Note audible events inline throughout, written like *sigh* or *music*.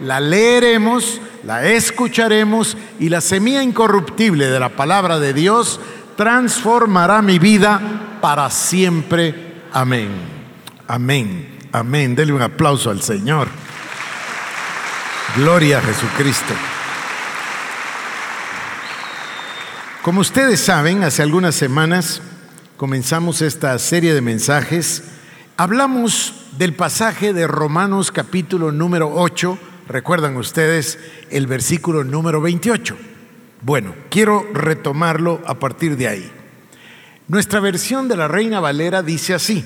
la leeremos la escucharemos y la semilla incorruptible de la palabra de Dios transformará mi vida para siempre. Amén. Amén. Amén. Dele un aplauso al Señor. Gloria a Jesucristo. Como ustedes saben, hace algunas semanas comenzamos esta serie de mensajes. Hablamos del pasaje de Romanos capítulo número 8 Recuerdan ustedes el versículo número 28. Bueno, quiero retomarlo a partir de ahí. Nuestra versión de la Reina Valera dice así,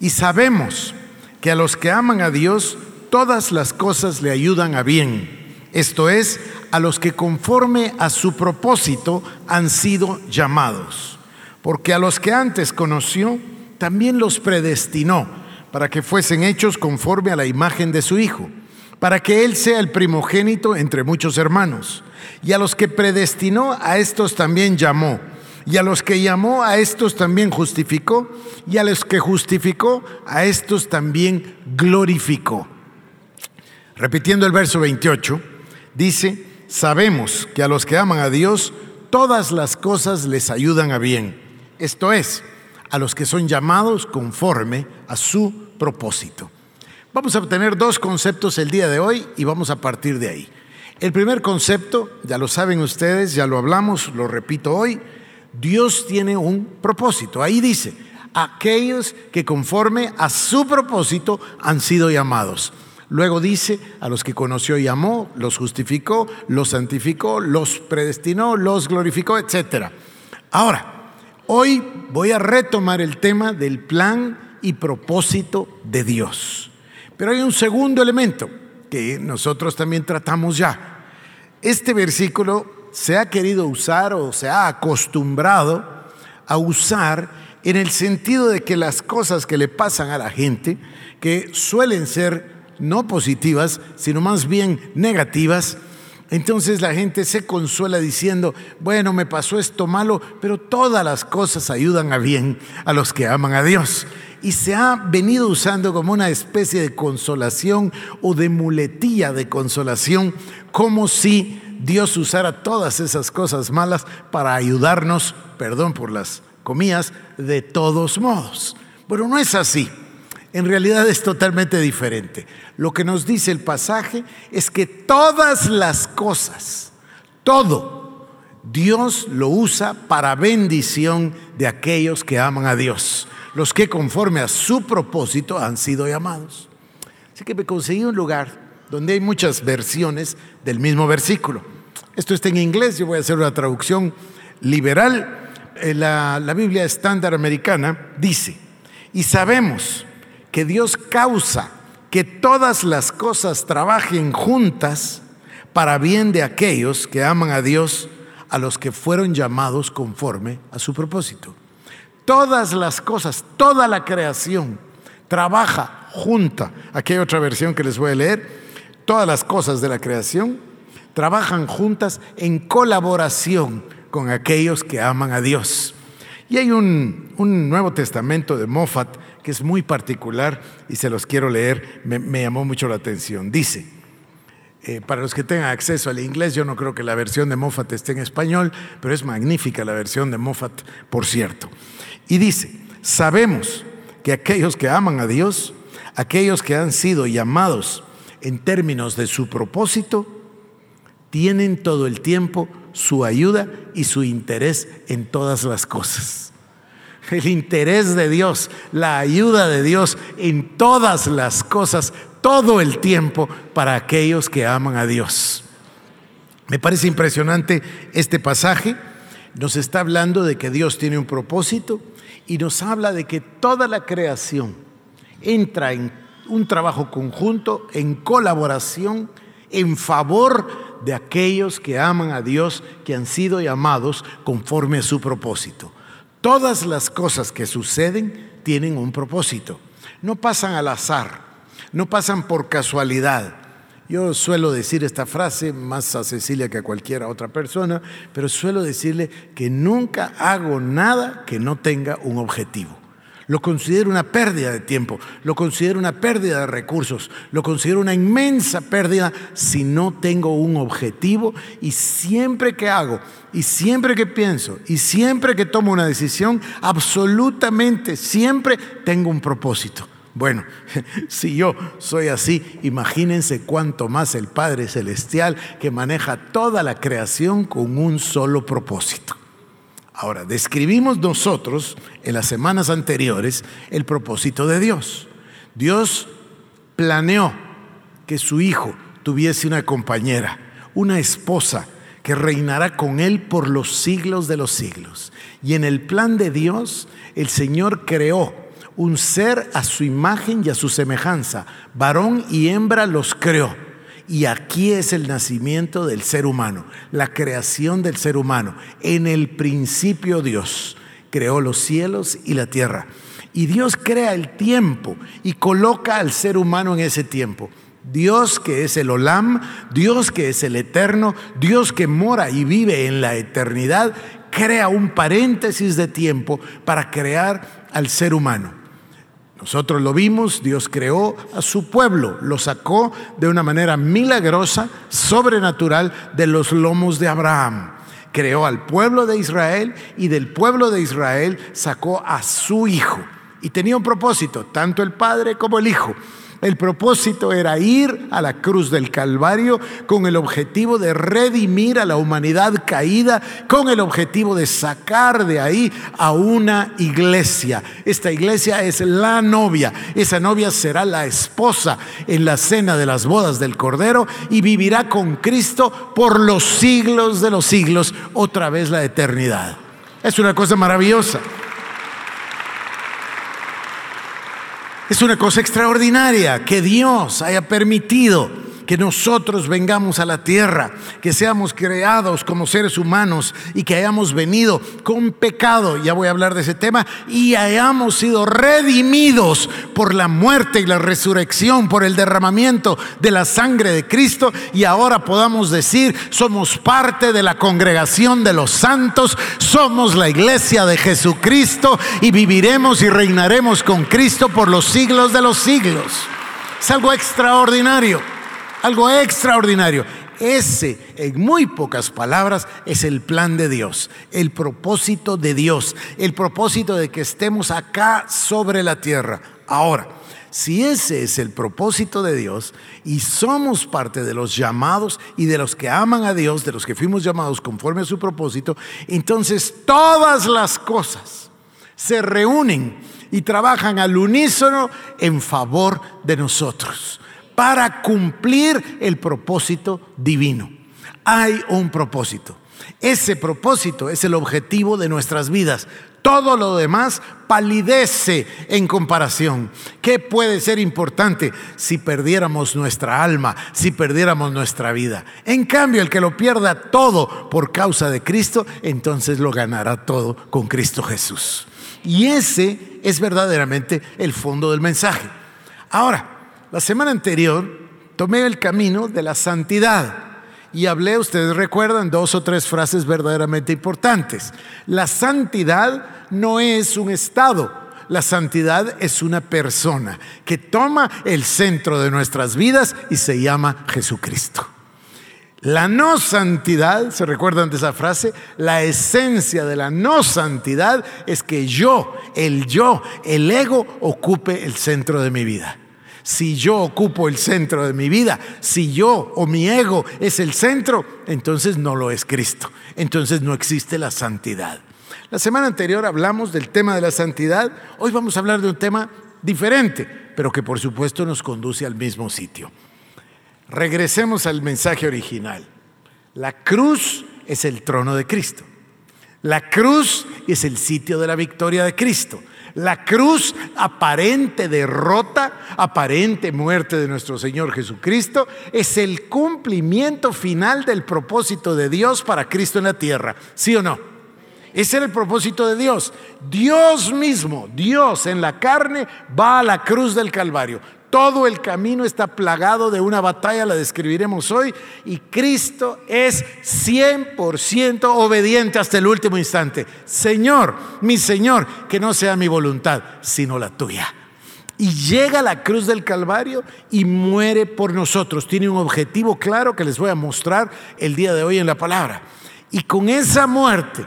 y sabemos que a los que aman a Dios, todas las cosas le ayudan a bien, esto es, a los que conforme a su propósito han sido llamados, porque a los que antes conoció, también los predestinó para que fuesen hechos conforme a la imagen de su Hijo para que Él sea el primogénito entre muchos hermanos. Y a los que predestinó, a estos también llamó. Y a los que llamó, a estos también justificó. Y a los que justificó, a estos también glorificó. Repitiendo el verso 28, dice, sabemos que a los que aman a Dios, todas las cosas les ayudan a bien. Esto es, a los que son llamados conforme a su propósito. Vamos a obtener dos conceptos el día de hoy y vamos a partir de ahí. El primer concepto, ya lo saben ustedes, ya lo hablamos, lo repito hoy, Dios tiene un propósito. Ahí dice, aquellos que conforme a su propósito han sido llamados. Luego dice, a los que conoció y amó, los justificó, los santificó, los predestinó, los glorificó, etc. Ahora, hoy voy a retomar el tema del plan y propósito de Dios. Pero hay un segundo elemento que nosotros también tratamos ya. Este versículo se ha querido usar o se ha acostumbrado a usar en el sentido de que las cosas que le pasan a la gente, que suelen ser no positivas, sino más bien negativas, entonces la gente se consuela diciendo, bueno, me pasó esto malo, pero todas las cosas ayudan a bien a los que aman a Dios y se ha venido usando como una especie de consolación o de muletilla de consolación, como si Dios usara todas esas cosas malas para ayudarnos, perdón por las comillas, de todos modos. Pero no es así. En realidad es totalmente diferente. Lo que nos dice el pasaje es que todas las cosas, todo, Dios lo usa para bendición de aquellos que aman a Dios los que conforme a su propósito han sido llamados. Así que me conseguí un lugar donde hay muchas versiones del mismo versículo. Esto está en inglés, yo voy a hacer una traducción liberal. Eh, la, la Biblia estándar americana dice, y sabemos que Dios causa que todas las cosas trabajen juntas para bien de aquellos que aman a Dios, a los que fueron llamados conforme a su propósito. Todas las cosas, toda la creación trabaja junta. Aquí hay otra versión que les voy a leer. Todas las cosas de la creación trabajan juntas en colaboración con aquellos que aman a Dios. Y hay un, Nuevo Testamento de Moffat que es muy particular y se los quiero leer, me, llamó mucho la atención. Dice, eh, para los que tengan acceso al inglés, yo no creo que la versión de Moffat esté en español, pero es magnífica la versión de Moffat, por cierto. Y dice, sabemos que aquellos que aman a Dios, aquellos que han sido llamados en términos de su propósito, tienen todo el tiempo su ayuda y su interés en todas las cosas. El interés de Dios, la ayuda de Dios en todas las cosas, todo el tiempo para aquellos que aman a Dios. Me parece impresionante este pasaje. Nos está hablando de que Dios tiene un propósito, y nos habla de que toda la creación entra en un trabajo conjunto, en colaboración, en favor de aquellos que aman a Dios, que han sido llamados conforme a su propósito. Todas las cosas que suceden tienen un propósito. No pasan al azar, no pasan por casualidad. Yo suelo decir esta frase más a Cecilia que a cualquier otra persona, pero suelo decirle que nunca hago nada que no tenga un objetivo. Lo considero una pérdida de tiempo, lo considero una pérdida de recursos, lo considero una inmensa pérdida si no tengo un objetivo y siempre que hago y siempre que pienso y siempre que tomo una decisión, absolutamente siempre tengo un propósito. Bueno, *laughs* si yo soy así, imagínense cuánto más el Padre Celestial que maneja toda la creación con un solo propósito. Ahora, describimos nosotros en las semanas anteriores el propósito de Dios. Dios planeó que su hijo tuviese una compañera, una esposa que reinará con él por los siglos de los siglos. Y en el plan de Dios, el Señor creó un ser a su imagen y a su semejanza. Varón y hembra los creó. Y aquí es el nacimiento del ser humano, la creación del ser humano. En el principio Dios creó los cielos y la tierra. Y Dios crea el tiempo y coloca al ser humano en ese tiempo. Dios que es el Olam, Dios que es el eterno, Dios que mora y vive en la eternidad, crea un paréntesis de tiempo para crear al ser humano. Nosotros lo vimos, Dios creó a su pueblo, lo sacó de una manera milagrosa, sobrenatural, de los lomos de Abraham. Creó al pueblo de Israel y del pueblo de Israel sacó a su hijo. Y tenía un propósito, tanto el Padre como el Hijo. El propósito era ir a la cruz del Calvario con el objetivo de redimir a la humanidad caída, con el objetivo de sacar de ahí a una iglesia. Esta iglesia es la novia. Esa novia será la esposa en la cena de las bodas del Cordero y vivirá con Cristo por los siglos de los siglos, otra vez la eternidad. Es una cosa maravillosa. Es una cosa extraordinaria que Dios haya permitido que nosotros vengamos a la tierra, que seamos creados como seres humanos y que hayamos venido con pecado, ya voy a hablar de ese tema, y hayamos sido redimidos por la muerte y la resurrección, por el derramamiento de la sangre de Cristo, y ahora podamos decir, somos parte de la congregación de los santos, somos la iglesia de Jesucristo y viviremos y reinaremos con Cristo por los siglos de los siglos. Es algo extraordinario algo extraordinario. Ese, en muy pocas palabras, es el plan de Dios, el propósito de Dios, el propósito de que estemos acá sobre la tierra. Ahora, si ese es el propósito de Dios y somos parte de los llamados y de los que aman a Dios, de los que fuimos llamados conforme a su propósito, entonces todas las cosas se reúnen y trabajan al unísono en favor de nosotros para cumplir el propósito divino. Hay un propósito. Ese propósito es el objetivo de nuestras vidas. Todo lo demás palidece en comparación. ¿Qué puede ser importante si perdiéramos nuestra alma, si perdiéramos nuestra vida? En cambio, el que lo pierda todo por causa de Cristo, entonces lo ganará todo con Cristo Jesús. Y ese es verdaderamente el fondo del mensaje. Ahora, la semana anterior tomé el camino de la santidad y hablé, ustedes recuerdan, dos o tres frases verdaderamente importantes. La santidad no es un estado, la santidad es una persona que toma el centro de nuestras vidas y se llama Jesucristo. La no santidad, ¿se recuerdan de esa frase? La esencia de la no santidad es que yo, el yo, el ego, ocupe el centro de mi vida si yo ocupo el centro de mi vida, si yo o mi ego es el centro, entonces no lo es Cristo. Entonces no existe la santidad. La semana anterior hablamos del tema de la santidad. Hoy vamos a hablar de un tema diferente, pero que por supuesto nos conduce al mismo sitio. Regresemos al mensaje original. La cruz es el trono de Cristo. La cruz es el sitio de la victoria de Cristo. La cruz, aparente derrota, aparente muerte de nuestro Señor Jesucristo, es el cumplimiento final del propósito de Dios para Cristo en la tierra. ¿Sí o no? Ese era el propósito de Dios. Dios mismo, Dios en la carne, va a la cruz del Calvario. Todo el camino está plagado de una batalla, la describiremos hoy, y Cristo es 100% obediente hasta el último instante. Señor, mi Señor, que no sea mi voluntad, sino la tuya. Y llega a la cruz del Calvario y muere por nosotros. Tiene un objetivo claro que les voy a mostrar el día de hoy en la palabra. Y con esa muerte,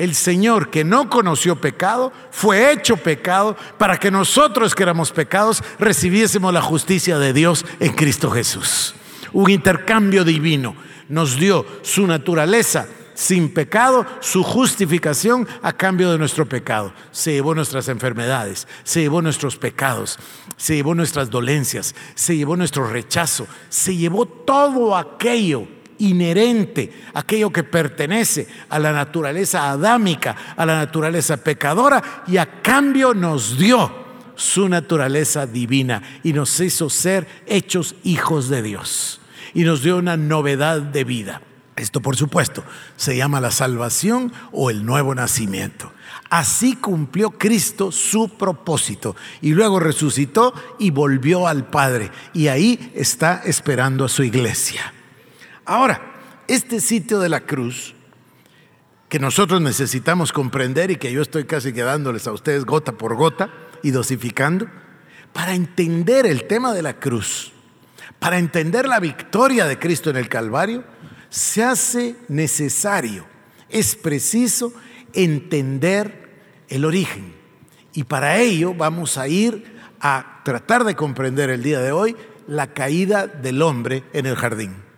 el Señor que no conoció pecado, fue hecho pecado para que nosotros que éramos pecados recibiésemos la justicia de Dios en Cristo Jesús. Un intercambio divino nos dio su naturaleza sin pecado, su justificación a cambio de nuestro pecado. Se llevó nuestras enfermedades, se llevó nuestros pecados, se llevó nuestras dolencias, se llevó nuestro rechazo, se llevó todo aquello inherente, aquello que pertenece a la naturaleza adámica, a la naturaleza pecadora, y a cambio nos dio su naturaleza divina y nos hizo ser hechos hijos de Dios y nos dio una novedad de vida. Esto, por supuesto, se llama la salvación o el nuevo nacimiento. Así cumplió Cristo su propósito y luego resucitó y volvió al Padre y ahí está esperando a su iglesia. Ahora, este sitio de la cruz, que nosotros necesitamos comprender y que yo estoy casi quedándoles a ustedes gota por gota y dosificando, para entender el tema de la cruz, para entender la victoria de Cristo en el Calvario, se hace necesario, es preciso entender el origen. Y para ello vamos a ir a tratar de comprender el día de hoy la caída del hombre en el jardín.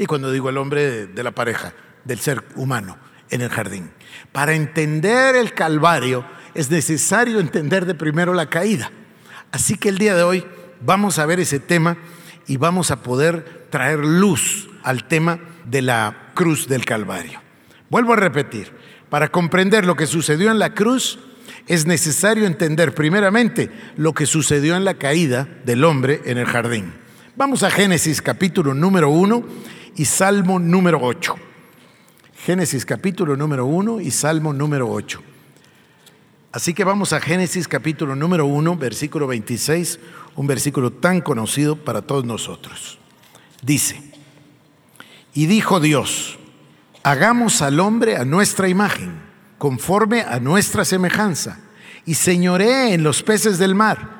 Y cuando digo el hombre de, la pareja, del ser humano en el jardín. Para entender el Calvario es necesario entender de primero la caída. Así que el día de hoy vamos a ver ese tema y vamos a poder traer luz al tema de la cruz del Calvario. Vuelvo a repetir, para comprender lo que sucedió en la cruz es necesario entender primeramente lo que sucedió en la caída del hombre en el jardín. Vamos a Génesis capítulo número 1 y Salmo número 8. Génesis capítulo número 1 y Salmo número 8. Así que vamos a Génesis capítulo número 1, versículo 26, un versículo tan conocido para todos nosotros. Dice, y dijo Dios, hagamos al hombre a nuestra imagen, conforme a nuestra semejanza, y señoree en los peces del mar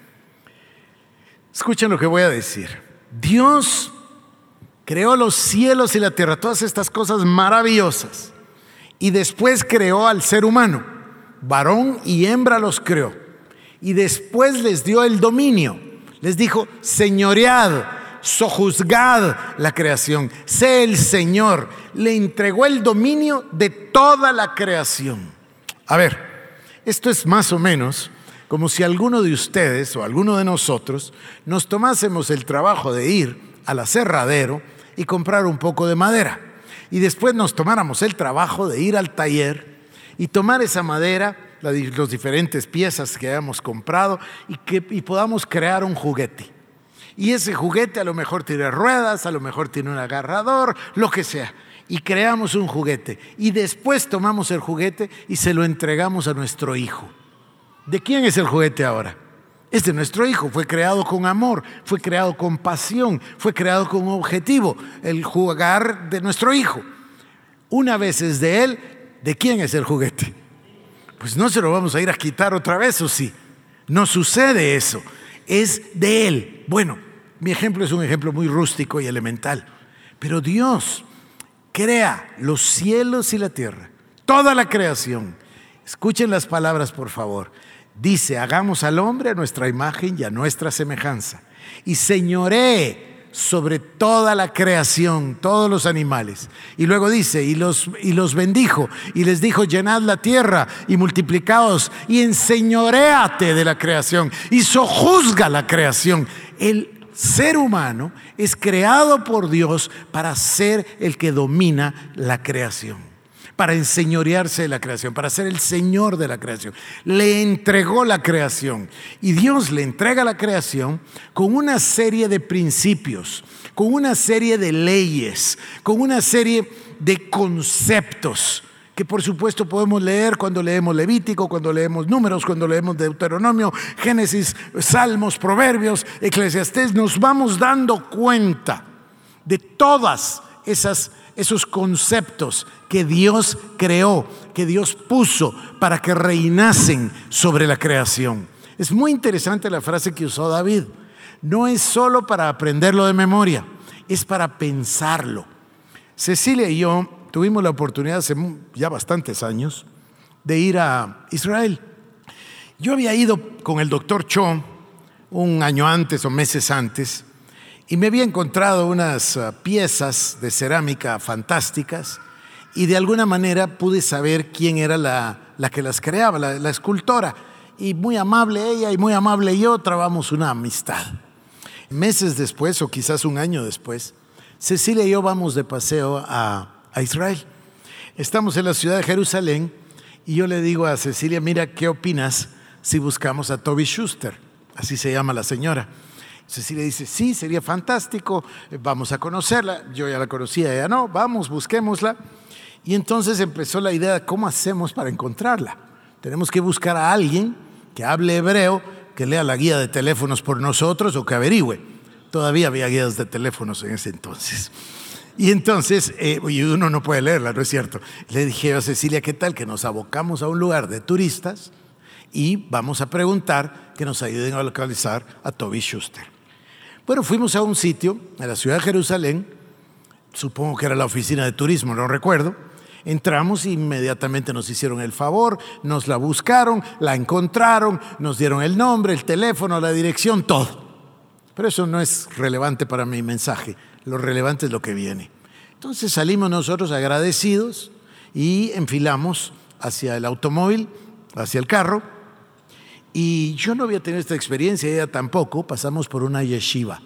Escuchen lo que voy a decir. Dios creó los cielos y la tierra, todas estas cosas maravillosas. Y después creó al ser humano. Varón y hembra los creó. Y después les dio el dominio. Les dijo, señoread, sojuzgad la creación. Sé el Señor. Le entregó el dominio de toda la creación. A ver, esto es más o menos como si alguno de ustedes o alguno de nosotros nos tomásemos el trabajo de ir al aserradero y comprar un poco de madera. Y después nos tomáramos el trabajo de ir al taller y tomar esa madera, las diferentes piezas que hayamos comprado y, que, y podamos crear un juguete. Y ese juguete a lo mejor tiene ruedas, a lo mejor tiene un agarrador, lo que sea. Y creamos un juguete. Y después tomamos el juguete y se lo entregamos a nuestro hijo. ¿De quién es el juguete ahora? Es de nuestro hijo, fue creado con amor, fue creado con pasión, fue creado con objetivo, el jugar de nuestro hijo. Una vez es de él, ¿de quién es el juguete? Pues no se lo vamos a ir a quitar otra vez, ¿o sí? No sucede eso, es de él. Bueno, mi ejemplo es un ejemplo muy rústico y elemental, pero Dios crea los cielos y la tierra, toda la creación. Escuchen las palabras, por favor dice, hagamos al hombre a nuestra imagen y a nuestra semejanza. Y señoré sobre toda la creación, todos los animales. Y luego dice, y los, y los bendijo, y les dijo, llenad la tierra y multiplicaos, y enseñoreate de la creación, y sojuzga la creación. El ser humano es creado por Dios para ser el que domina la creación para enseñorearse de la creación, para ser el Señor de la creación. Le entregó la creación y Dios le entrega la creación con una serie de principios, con una serie de leyes, con una serie de conceptos que por supuesto podemos leer cuando leemos Levítico, cuando leemos Números, cuando leemos Deuteronomio, Génesis, Salmos, Proverbios, Eclesiastés, nos vamos dando cuenta de todas esas esos conceptos que Dios creó, que Dios puso para que reinasen sobre la creación. Es muy interesante la frase que usó David. No es solo para aprenderlo de memoria, es para pensarlo. Cecilia y yo tuvimos la oportunidad hace ya bastantes años de ir a Israel. Yo había ido con el doctor Cho un año antes o meses antes y me había encontrado unas ah, piezas de cerámica fantásticas y de alguna manera pude saber quién era la, que las creaba, la, escultora. Y muy amable ella y muy amable yo trabamos una amistad. Meses después, o quizás un año después, Cecilia y yo vamos de paseo a, a Israel. Estamos en la ciudad de Jerusalén y yo le digo a Cecilia, mira, ¿qué opinas si buscamos a Toby Schuster? Así se llama la señora. Cecilia dice, sí, sería fantástico, eh, vamos a conocerla. Yo ya la conocía, ella no, vamos, busquémosla. Y entonces empezó la idea de cómo hacemos para encontrarla. Tenemos que buscar a alguien que hable hebreo, que lea la guía de teléfonos por nosotros o que averigüe. Todavía había guías de teléfonos en ese entonces. Y entonces, eh, y uno no puede leerla, ¿no es cierto? Le dije a Cecilia, ¿qué tal que nos abocamos a un lugar de turistas y vamos a preguntar que nos ayuden a localizar a Toby Schuster? Bueno, fuimos a un sitio en la ciudad de Jerusalén, supongo que era la oficina de turismo, no recuerdo. Entramos e inmediatamente nos hicieron el favor, nos la buscaron, la encontraron, nos dieron el nombre, el teléfono, la dirección, todo. Pero eso no es relevante para mi mensaje, lo relevante es lo que viene. Entonces salimos nosotros agradecidos y enfilamos hacia el automóvil, hacia el carro, y yo no había tenido esta experiencia, ella tampoco, pasamos por una yeshiva.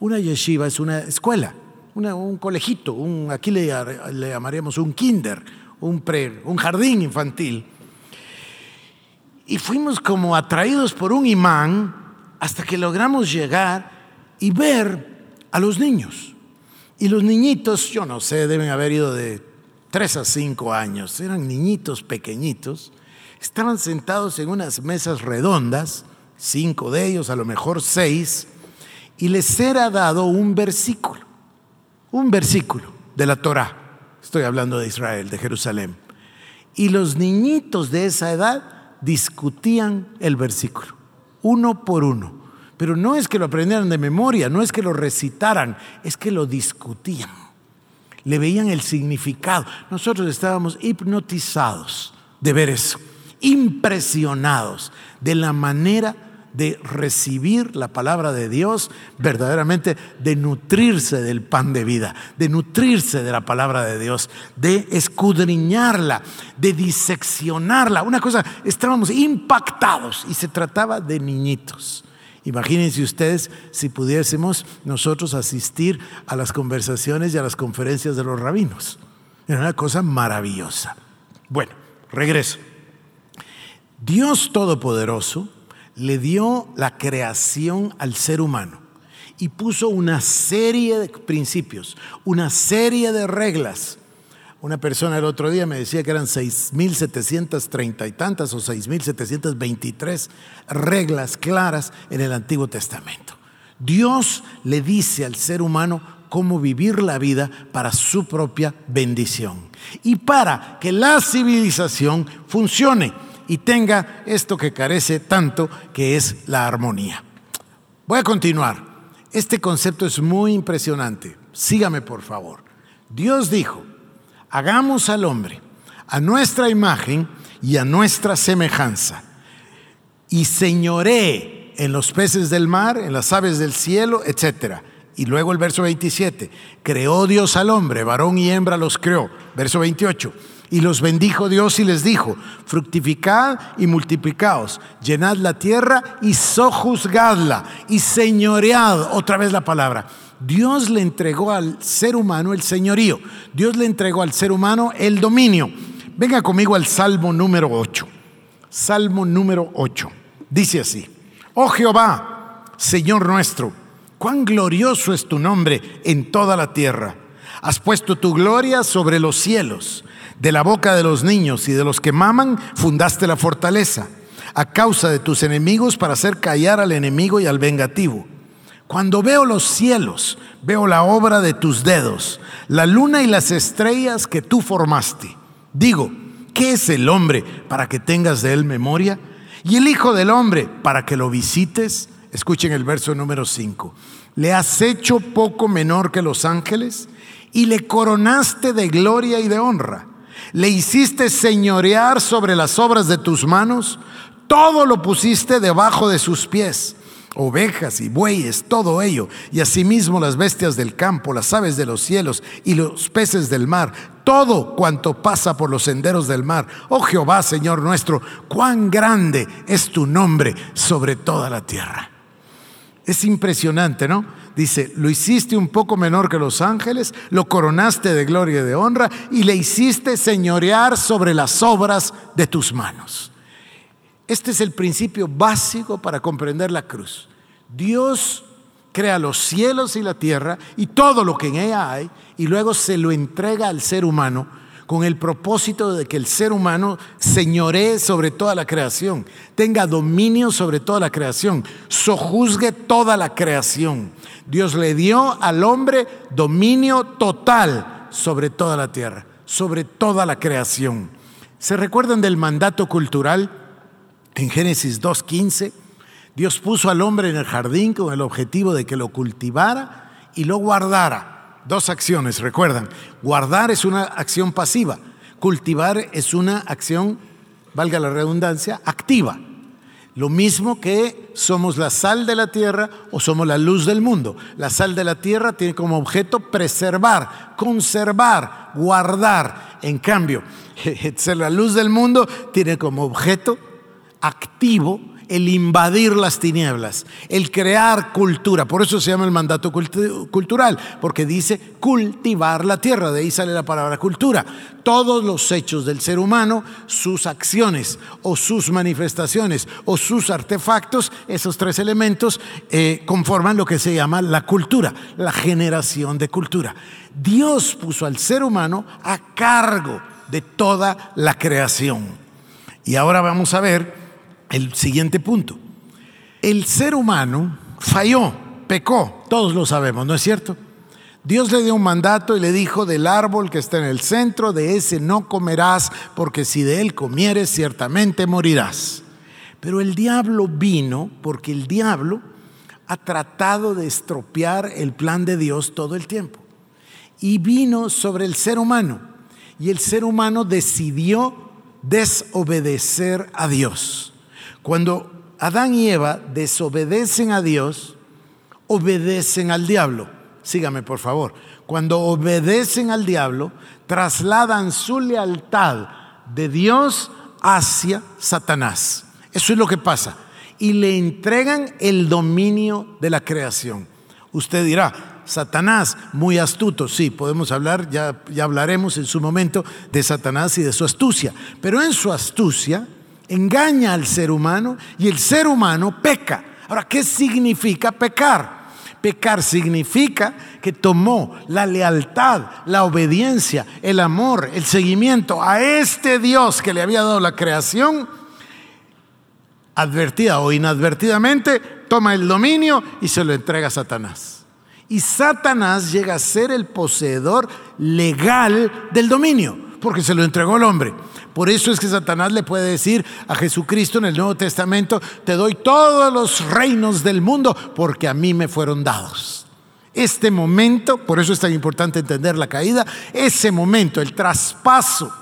Una yeshiva es una escuela, un colegito, un, aquí le, llamaríamos un kinder, un, pre, un jardín infantil. Y fuimos como atraídos por un imán hasta que logramos llegar y ver a los niños. Y los niñitos, yo no sé, deben haber ido de tres a cinco años, eran niñitos pequeñitos estaban sentados en unas mesas redondas, cinco de ellos, a lo mejor seis, y les era dado un versículo, un versículo de la Torah. Estoy hablando de Israel, de Jerusalén. Y los niñitos de esa edad discutían el versículo, uno por uno. Pero no es que lo aprendieran de memoria, no es que lo recitaran, es que lo discutían. Le veían el significado. Nosotros estábamos hipnotizados de ver eso impresionados de la manera de recibir la palabra de Dios, verdaderamente de nutrirse del pan de vida, de nutrirse de la palabra de Dios, de escudriñarla, de diseccionarla. Una cosa, estábamos impactados y se trataba de niñitos. Imagínense ustedes si pudiésemos nosotros asistir a las conversaciones y a las conferencias de los rabinos. Era una cosa maravillosa. Bueno, regreso. Dios Todopoderoso le dio la creación al ser humano y puso una serie de principios, una serie de reglas. Una persona el otro día me decía que eran 6.730 y tantas o 6.723 reglas claras en el Antiguo Testamento. Dios le dice al ser humano cómo vivir la vida para su propia bendición y para que la civilización funcione y tenga esto que carece tanto, que es la armonía. Voy a continuar. Este concepto es muy impresionante. Sígame, por favor. Dios dijo, hagamos al hombre a nuestra imagen y a nuestra semejanza. y señoré en los peces del mar, en las aves del cielo, etc. Y luego el verso 27, creó Dios al hombre, varón y hembra los creó. Verso 28, y los bendijo Dios y les dijo, fructificad y multiplicaos, llenad la tierra y sojuzgadla y señoread, otra vez la palabra. Dios le entregó al ser humano el señorío, Dios le entregó al ser humano el dominio. Venga conmigo al Salmo número 8. Salmo número 8. Dice así, oh Jehová, Señor nuestro, cuán glorioso es tu nombre en toda la tierra. Has puesto tu gloria sobre los cielos. De la boca de los niños y de los que maman fundaste la fortaleza, a causa de tus enemigos para hacer callar al enemigo y al vengativo. Cuando veo los cielos, veo la obra de tus dedos, la luna y las estrellas que tú formaste. Digo, ¿qué es el hombre para que tengas de él memoria? Y el Hijo del Hombre para que lo visites. Escuchen el verso número 5. Le has hecho poco menor que los ángeles y le coronaste de gloria y de honra. Le hiciste señorear sobre las obras de tus manos. Todo lo pusiste debajo de sus pies ovejas y bueyes, todo ello, y asimismo las bestias del campo, las aves de los cielos y los peces del mar, todo cuanto pasa por los senderos del mar. Oh Jehová, Señor nuestro, cuán grande es tu nombre sobre toda la tierra. Es impresionante, ¿no? Dice, lo hiciste un poco menor que los ángeles, lo coronaste de gloria y de honra y le hiciste señorear sobre las obras de tus manos. Este es el principio básico para comprender la cruz. Dios crea los cielos y la tierra y todo lo que en ella hay y luego se lo entrega al ser humano con el propósito de que el ser humano señoree sobre toda la creación, tenga dominio sobre toda la creación, sojuzgue toda la creación. Dios le dio al hombre dominio total sobre toda la tierra, sobre toda la creación. ¿Se recuerdan del mandato cultural? En Génesis 2.15, Dios puso al hombre en el jardín con el objetivo de que lo cultivara y lo guardara. Dos acciones, recuerdan. Guardar es una acción pasiva. Cultivar es una acción, valga la redundancia, activa. Lo mismo que somos la sal de la tierra o somos la luz del mundo. La sal de la tierra tiene como objeto preservar, conservar, guardar. En cambio, *laughs* la luz del mundo tiene como objeto activo el invadir las tinieblas, el crear cultura. Por eso se llama el mandato cultural, porque dice cultivar la tierra, de ahí sale la palabra cultura. Todos los hechos del ser humano, sus acciones o sus manifestaciones o sus artefactos, esos tres elementos eh, conforman lo que se llama la cultura, la generación de cultura. Dios puso al ser humano a cargo de toda la creación. Y ahora vamos a ver el siguiente punto. El ser humano falló, pecó, todos lo sabemos, ¿no es cierto? Dios le dio un mandato y le dijo, del árbol que está en el centro, de ese no comerás, porque si de él comieres, ciertamente morirás. Pero el diablo vino porque el diablo ha tratado de estropear el plan de Dios todo el tiempo. Y vino sobre el ser humano. Y el ser humano decidió desobedecer a Dios. Cuando Adán y Eva desobedecen a Dios, obedecen al diablo. Sígame, por favor. Cuando obedecen al diablo, trasladan su lealtad de Dios hacia Satanás. Eso es lo que pasa. Y le entregan el dominio de la creación. Usted dirá, Satanás, muy astuto, sí, podemos hablar, ya, ya hablaremos en su momento de Satanás y de su astucia, pero en su astucia engaña al ser humano y el ser humano peca. Ahora, ¿qué significa pecar? Pecar significa que tomó la lealtad, la obediencia, el amor, el seguimiento a este Dios que le había dado la creación, advertida o inadvertidamente, toma el dominio y se lo entrega a Satanás. Y Satanás llega a ser el poseedor legal del dominio, porque se lo entregó al hombre. Por eso es que Satanás le puede decir a Jesucristo en el Nuevo Testamento, te doy todos los reinos del mundo porque a mí me fueron dados. Este momento, por eso es tan importante entender la caída, ese momento, el traspaso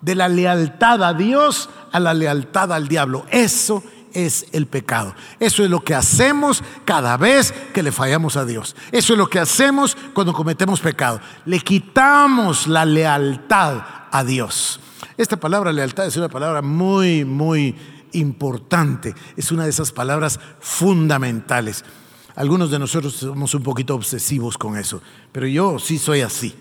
de la lealtad a Dios a la lealtad al diablo, eso es el pecado. Eso es lo que hacemos cada vez que le fallamos a Dios. Eso es lo que hacemos cuando cometemos pecado. Le quitamos la lealtad a Dios. Esta palabra lealtad es una palabra muy, muy importante. Es una de esas palabras fundamentales. Algunos de nosotros somos un poquito obsesivos con eso, pero yo sí soy así.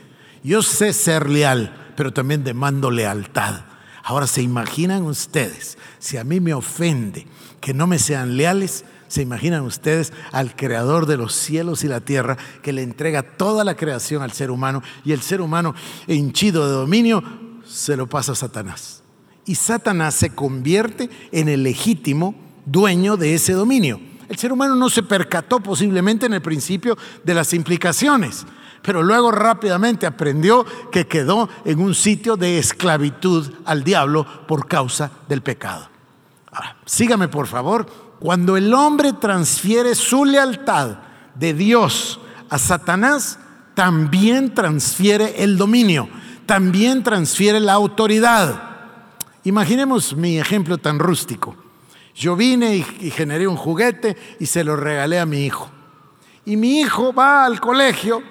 Yo sé ser leal, pero también demando lealtad. Ahora, ¿se imaginan ustedes si a mí me ofende que no me sean leales? ¿Se imaginan ustedes al creador de los cielos y la tierra que le entrega toda la creación al ser humano y el ser humano hinchido de dominio se lo pasa a Satanás? Y Satanás se convierte en el legítimo dueño de ese dominio. El ser humano no se percató posiblemente en el principio de las implicaciones pero luego rápidamente aprendió que quedó en un sitio de esclavitud al diablo por causa del pecado. Ahora, sígame por favor, cuando el hombre transfiere su lealtad de Dios a Satanás, también transfiere el dominio, también transfiere la autoridad. Imaginemos mi ejemplo tan rústico. Yo vine y, y generé un juguete y se lo regalé a mi hijo. Y mi hijo va al colegio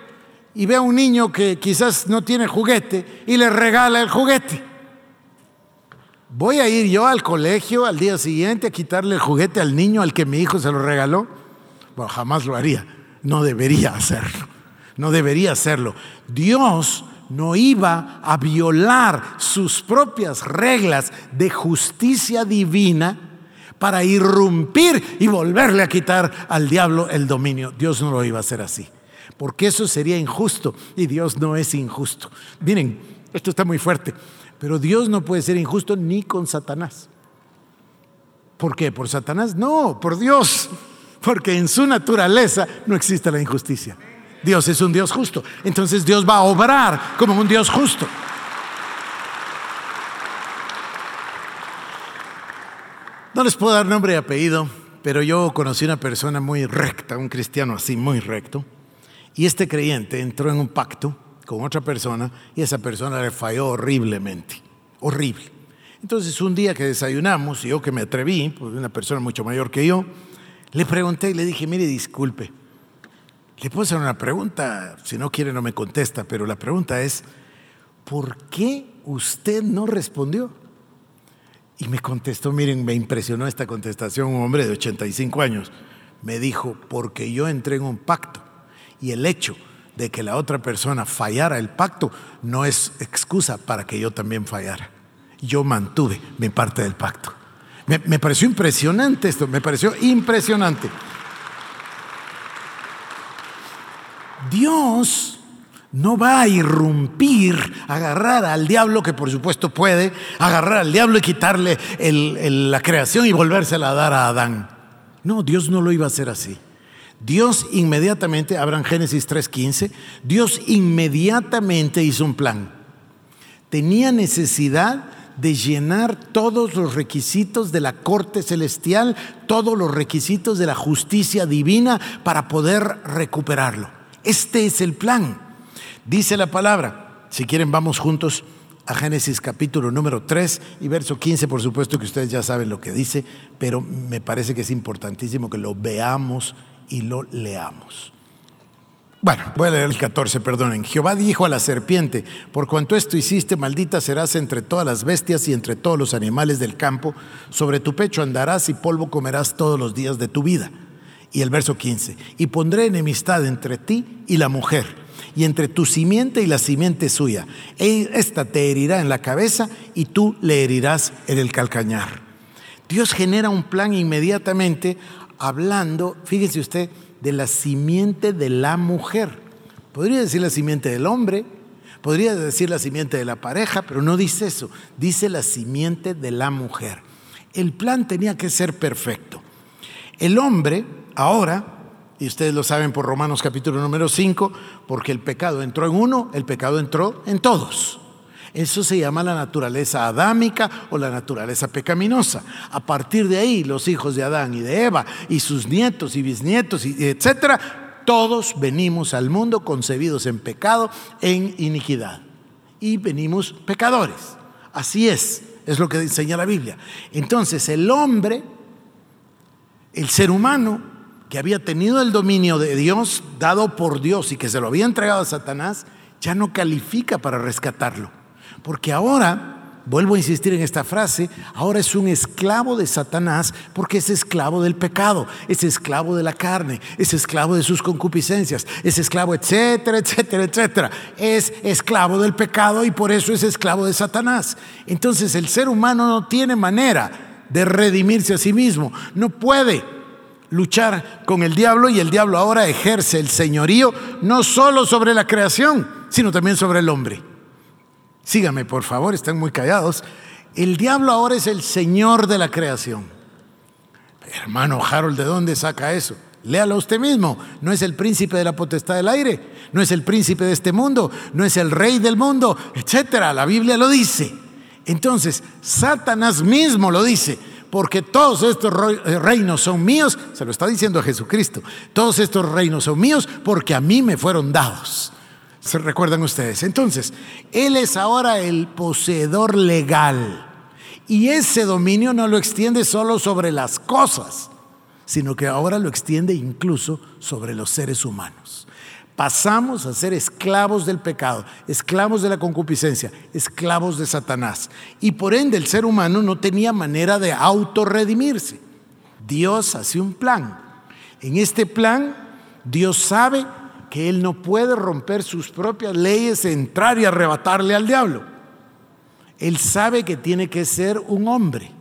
y ve a un niño que quizás no tiene juguete y le regala el juguete. ¿Voy a ir yo al colegio al día siguiente a quitarle el juguete al niño al que mi hijo se lo regaló? Bueno, jamás lo haría. No debería hacerlo. No debería hacerlo. Dios no iba a violar sus propias reglas de justicia divina para irrumpir y volverle a quitar al diablo el dominio. Dios no lo iba a hacer así porque eso sería injusto y Dios no es injusto. Miren, esto está muy fuerte, pero Dios no puede ser injusto ni con Satanás. ¿Por qué? ¿Por Satanás? No, por Dios, porque en su naturaleza no existe la injusticia. Dios es un Dios justo, entonces Dios va a obrar como un Dios justo. No les puedo dar nombre y apellido, pero yo conocí una persona muy recta, un cristiano así, muy recto y este creyente entró en un pacto con otra persona y esa persona le falló horriblemente, horrible. Entonces un día que desayunamos, yo que me atreví, pues una persona mucho mayor que yo, le pregunté y le dije, mire, disculpe, le puedo hacer una pregunta, si no quiere no me contesta, pero la pregunta es, ¿por qué usted no respondió? Y me contestó, miren, me impresionó esta contestación, un hombre de 85 años, me dijo, porque yo entré en un pacto y el hecho de que la otra persona fallara el pacto no es excusa para que yo también fallara. Yo mantuve mi parte del pacto. Me, pareció impresionante esto, me pareció impresionante. Dios no va a irrumpir, agarrar al diablo, que por supuesto puede, agarrar al diablo y quitarle la creación y volvérsela a dar a Adán. No, Dios no lo iba a hacer así. Dios inmediatamente, abran Génesis 3:15, Dios inmediatamente hizo un plan. Tenía necesidad de llenar todos los requisitos de la corte celestial, todos los requisitos de la justicia divina para poder recuperarlo. Este es el plan. Dice la palabra, si quieren vamos juntos a Génesis capítulo número 3 y verso 15, por supuesto que ustedes ya saben lo que dice, pero me parece que es importantísimo que lo veamos y lo leamos. Bueno, voy a leer el 14, perdonen. Jehová dijo a la serpiente, por cuanto esto hiciste, maldita serás entre todas las bestias y entre todos los animales del campo, sobre tu pecho andarás y polvo comerás todos los días de tu vida. Y el verso 15, y pondré enemistad entre ti y la mujer, y entre tu simiente y la simiente suya. Esta te herirá en la cabeza y tú le herirás en el calcañar. Dios genera un plan inmediatamente hablando, fíjese usted, de la simiente de la mujer. Podría decir la simiente del hombre, podría decir la simiente de la pareja, pero no dice eso, dice la simiente de la mujer. El plan tenía que ser perfecto. El hombre, ahora, y ustedes lo saben por Romanos capítulo número 5, porque el pecado entró en uno, el pecado entró en todos. Eso se llama la naturaleza adámica o la naturaleza pecaminosa. A partir de ahí, los hijos de Adán y de Eva y sus nietos y bisnietos, y etcétera, todos venimos al mundo concebidos en pecado, en iniquidad. Y venimos pecadores. Así es, es lo que enseña la Biblia. Entonces, el hombre El ser humano que había tenido el dominio de Dios, dado por Dios y que se lo había entregado a Satanás, ya no califica para rescatarlo. Porque ahora vuelvo a insistir en esta frase, ahora es un esclavo de Satanás porque es esclavo del pecado, es esclavo de la carne, es esclavo de sus concupiscencias, es esclavo, etcétera, etcétera, etcétera. Es esclavo del pecado y por eso es esclavo de Satanás. Entonces el ser humano no tiene manera de redimirse a sí mismo, no puede luchar con el diablo y el diablo ahora ejerce el señorío no solo sobre la creación, sino también sobre el hombre. Sígame, por favor, están muy callados. El diablo ahora es el Señor de la creación. Hermano Harold, ¿de dónde saca eso? Léalo usted mismo. No es el príncipe de la potestad del aire, no es el príncipe de este mundo, no es el rey del mundo, etcétera. La Biblia lo dice. Entonces, Satanás mismo lo dice, porque todos estos reinos son míos, se lo está diciendo a Jesucristo. Todos estos reinos son míos porque a mí me fueron dados. ¿Se recuerdan ustedes? Entonces, Él es ahora el poseedor legal. Y ese dominio no lo extiende solo sobre las cosas, sino que ahora lo extiende incluso sobre los seres humanos. Pasamos a ser esclavos del pecado, esclavos de la concupiscencia, esclavos de Satanás. Y por ende el ser humano no tenía manera de autorredimirse. Dios hace un plan. En este plan, Dios sabe que él no puede romper sus propias leyes, entrar y arrebatarle al diablo. Él sabe que tiene que ser un hombre.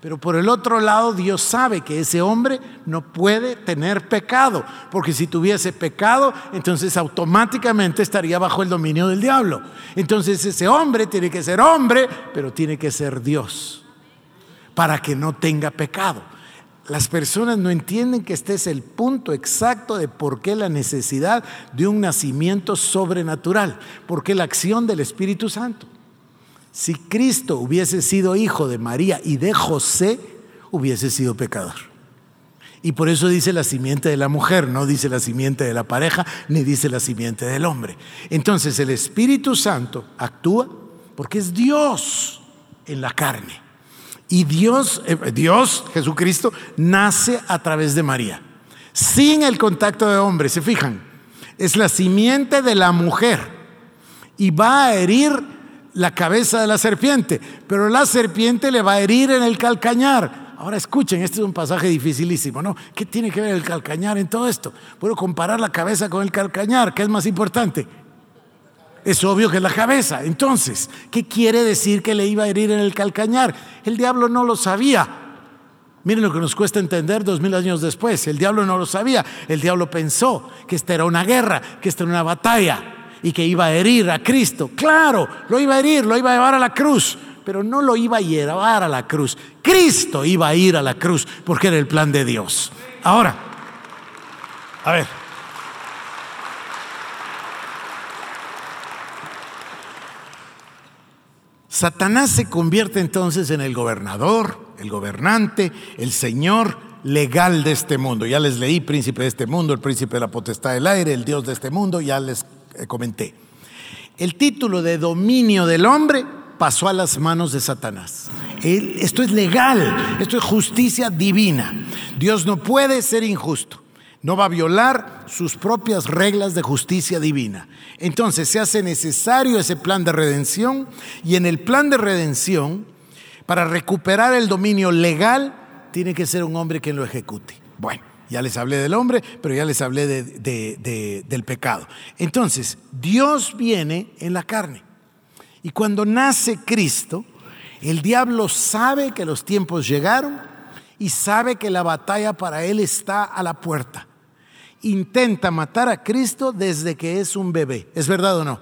Pero por el otro lado, Dios sabe que ese hombre no puede tener pecado, porque si tuviese pecado, entonces automáticamente estaría bajo el dominio del diablo. Entonces ese hombre tiene que ser hombre, pero tiene que ser Dios, para que no tenga pecado. Las personas no entienden que este es el punto exacto de por qué la necesidad de un nacimiento sobrenatural, por qué la acción del Espíritu Santo. Si Cristo hubiese sido hijo de María y de José, hubiese sido pecador. Y por eso dice la simiente de la mujer, no dice la simiente de la pareja, ni dice la simiente del hombre. Entonces el Espíritu Santo actúa porque es Dios en la carne. Y Dios, eh, Dios, Jesucristo, nace a través de María, sin el contacto de hombre, se fijan. Es la simiente de la mujer y va a herir la cabeza de la serpiente, pero la serpiente le va a herir en el calcañar. Ahora escuchen, este es un pasaje dificilísimo, ¿no? ¿Qué tiene que ver el calcañar en todo esto? Puedo comparar la cabeza con el calcañar, ¿qué es más importante? Es obvio que es la cabeza. Entonces, ¿qué quiere decir que le iba a herir en el calcañar? El diablo no lo sabía. Miren lo que nos cuesta entender dos mil años después. El diablo no lo sabía. El diablo pensó que esta era una guerra, que esta era una batalla y que iba a herir a Cristo. Claro, lo iba a herir, lo iba a llevar a la cruz, pero no lo iba a llevar a la cruz. Cristo iba a ir a la cruz porque era el plan de Dios. Ahora, a ver, Satanás se convierte entonces en el gobernador, el gobernante, el señor legal de este mundo. Ya les leí príncipe de este mundo, el príncipe de la potestad del aire, el Dios de este mundo, ya les eh, comenté. El título de dominio del hombre pasó a las manos de Satanás. Esto es legal, esto es justicia divina. Dios no puede ser injusto no va a violar sus propias reglas de justicia divina. Entonces se hace necesario ese plan de redención y en el plan de redención, para recuperar el dominio legal, tiene que ser un hombre quien lo ejecute. Bueno, ya les hablé del hombre, pero ya les hablé del pecado. Entonces, Dios viene en la carne. Y cuando nace Cristo, el diablo sabe que los tiempos llegaron y sabe que la batalla para él está a la puerta intenta matar a Cristo desde que es un bebé. ¿Es verdad o no?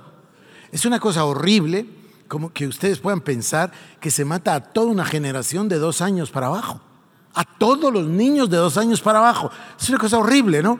Es una cosa horrible, como que ustedes puedan pensar que se mata a toda una generación de dos años para abajo. A todos los niños de dos años para abajo. Es una cosa horrible, ¿no?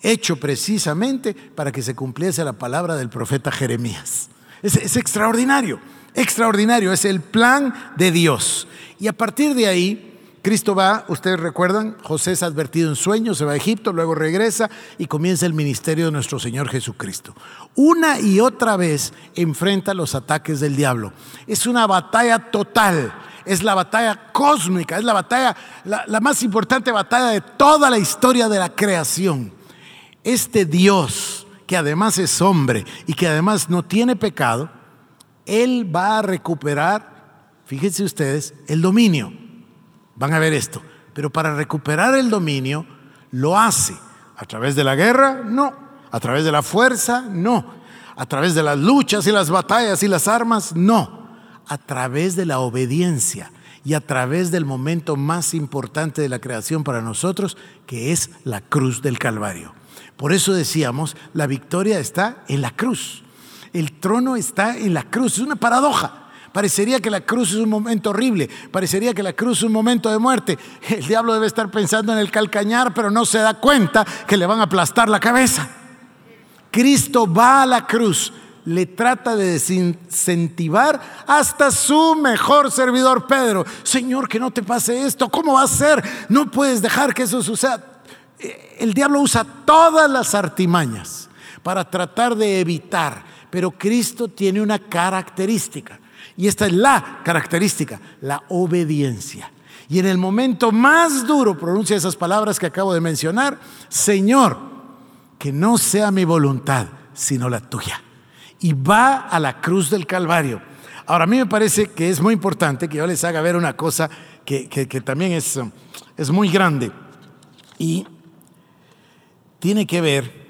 Hecho precisamente para que se cumpliese la palabra del profeta Jeremías. Es, es extraordinario, extraordinario. Es el plan de Dios. Y a partir de ahí, Cristo va, ustedes recuerdan, José es advertido en sueños, se va a Egipto, luego regresa y comienza el ministerio de nuestro Señor Jesucristo. Una y otra vez enfrenta los ataques del diablo. Es una batalla total es la batalla cósmica, es la batalla, la, la más importante batalla de toda la historia de la creación. Este Dios, que además es hombre y que además no tiene pecado, Él va a recuperar, fíjense ustedes, el dominio. Van a ver esto. Pero para recuperar el dominio, lo hace a través de la guerra, no. A través de la fuerza, no. A través de las luchas y las batallas y las armas, no. A través de la obediencia y a través del momento más importante de la creación para nosotros, que es la cruz del Calvario. Por eso decíamos, la victoria está en la cruz. El trono está en la cruz. Es una paradoja. Parecería que la cruz es un momento horrible, parecería que la cruz es un momento de muerte. *laughs* El diablo debe estar pensando en el calcañar, pero no se da cuenta que le van a aplastar la cabeza. Cristo va a la cruz, le trata de desincentivar hasta su mejor servidor Pedro. Señor, que no te pase esto, ¿cómo va a ser? No puedes dejar que eso suceda. El diablo usa todas las artimañas para tratar de evitar, pero Cristo tiene una característica. Y esta es la característica, la obediencia. Y en el momento más duro pronuncia esas palabras que acabo de mencionar, Señor, que no sea mi voluntad, sino la tuya. Y va a la cruz del Calvario. Ahora, a mí me parece que es muy importante que yo les haga ver una cosa que, también es, es muy grande. Y tiene que ver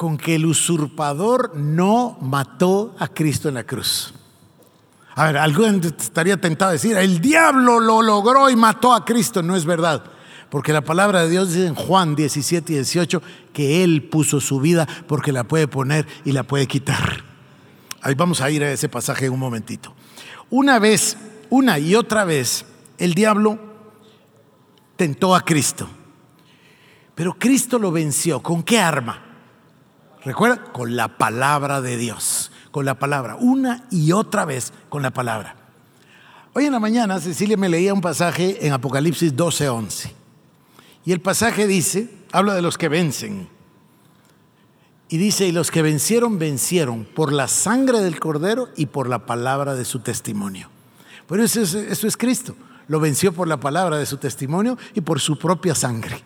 con que el usurpador no mató a Cristo en la cruz. A ver, alguien estaría tentado a decir, el diablo lo logró y mató a Cristo. No es verdad, porque la palabra de Dios dice en Juan 17 y 18 que Él puso su vida porque la puede poner y la puede quitar. Ahí vamos a ir a ese pasaje en un momentito. Una vez, una y otra vez, el diablo tentó a Cristo, pero Cristo lo venció. ¿Con qué arma? ¿Recuerda? Con la palabra de Dios, con la palabra, una y otra vez con la palabra. Hoy en la mañana Cecilia me leía un pasaje en Apocalipsis 12:11. Y el pasaje dice, habla de los que vencen. Y dice, y los que vencieron, vencieron por la sangre del cordero y por la palabra de su testimonio. Pero eso es, eso es Cristo. Lo venció por la palabra de su testimonio y por su propia sangre